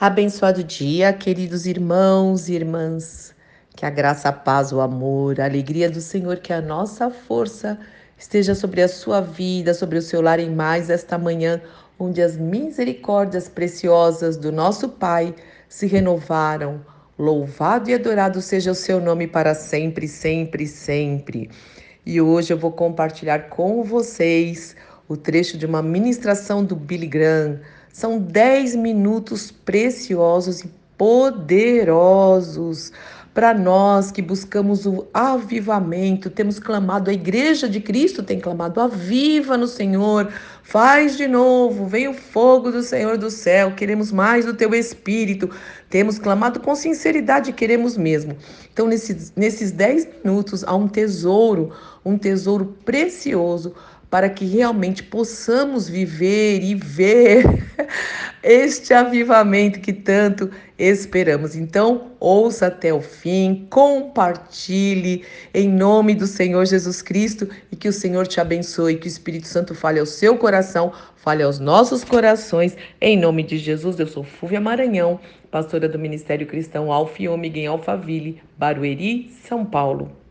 Abençoado dia, queridos irmãos e irmãs. Que a graça, a paz, o amor, a alegria do Senhor, que a nossa força esteja sobre a sua vida, sobre o seu lar em mais esta manhã, onde as misericórdias preciosas do nosso Pai se renovaram. Louvado e adorado seja o seu nome para sempre, sempre, sempre. E hoje eu vou compartilhar com vocês o trecho de uma ministração do Billy Graham. São 10 minutos preciosos e poderosos para nós que buscamos o avivamento, temos clamado, a igreja de Cristo tem clamado, aviva no Senhor, faz de novo, vem o fogo do Senhor do céu, queremos mais do teu Espírito, temos clamado com sinceridade, queremos mesmo. Então, nesses, nesses dez minutos, há um tesouro, um tesouro precioso para que realmente possamos viver e ver este avivamento que tanto esperamos. Então, ouça até o fim, compartilhe em nome do Senhor Jesus Cristo e que o Senhor te abençoe, que o Espírito Santo fale ao seu coração, fale aos nossos corações. Em nome de Jesus, eu sou Fúvia Maranhão, pastora do Ministério Cristão Alfa e Ômega em Alphaville, Barueri, São Paulo.